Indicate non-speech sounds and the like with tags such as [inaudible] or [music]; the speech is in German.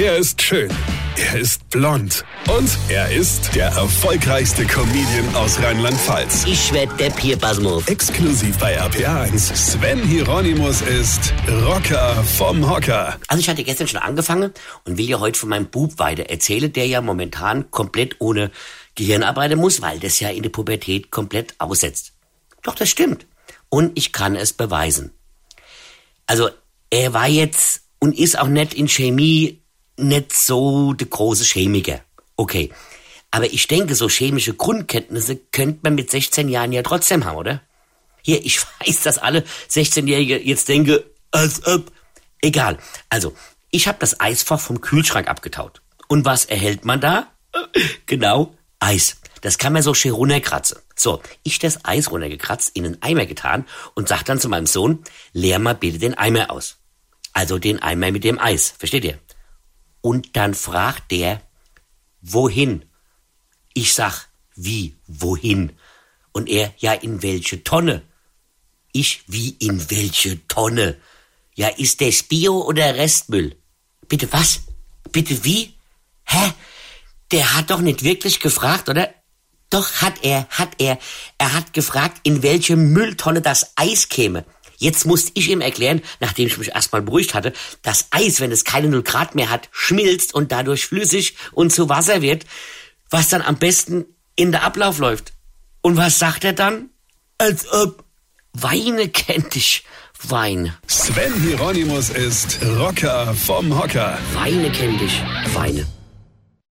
Er ist schön. Er ist blond. Und er ist der erfolgreichste Comedian aus Rheinland-Pfalz. Ich werd der Pierpasmus. Exklusiv bei RPA1. Sven Hieronymus ist Rocker vom Hocker. Also ich hatte gestern schon angefangen und will ja heute von meinem Bub weiter erzählen, der ja momentan komplett ohne Gehirn arbeiten muss, weil das ja in der Pubertät komplett aussetzt. Doch, das stimmt. Und ich kann es beweisen. Also, er war jetzt und ist auch nicht in Chemie nicht so der große Chemiker. Okay. Aber ich denke, so chemische Grundkenntnisse könnte man mit 16 Jahren ja trotzdem haben, oder? Hier, ich [laughs] weiß, dass alle 16-Jährige jetzt denken, als ob. Egal. Also, ich habe das Eisfach vom Kühlschrank abgetaut. Und was erhält man da? [laughs] Genau, Eis. Das kann man so schön runterkratzen. So, ich das Eis runtergekratzt, in einen Eimer getan und sag dann zu meinem Sohn, leer mal bitte den Eimer aus. Also den Eimer mit dem Eis, versteht ihr? Und dann fragt der, wohin? Ich sag, wie, wohin? Und er, ja, in welche Tonne? Ich, wie, in welche Tonne? Ja, ist das Bio oder Restmüll? Bitte was? Bitte wie? Hä? Der hat doch nicht wirklich gefragt, oder? Doch hat er, hat er. Er hat gefragt, in welche Mülltonne das Eis käme. Jetzt musste ich ihm erklären, nachdem ich mich erstmal beruhigt hatte, dass Eis, wenn es keine 0 Grad mehr hat, schmilzt und dadurch flüssig und zu Wasser wird, was dann am besten in der Ablauf läuft. Und was sagt er dann? Als ob Weine kennt dich. Wein. Sven Hieronymus ist Rocker vom Hocker. Weine kennt dich. Weine.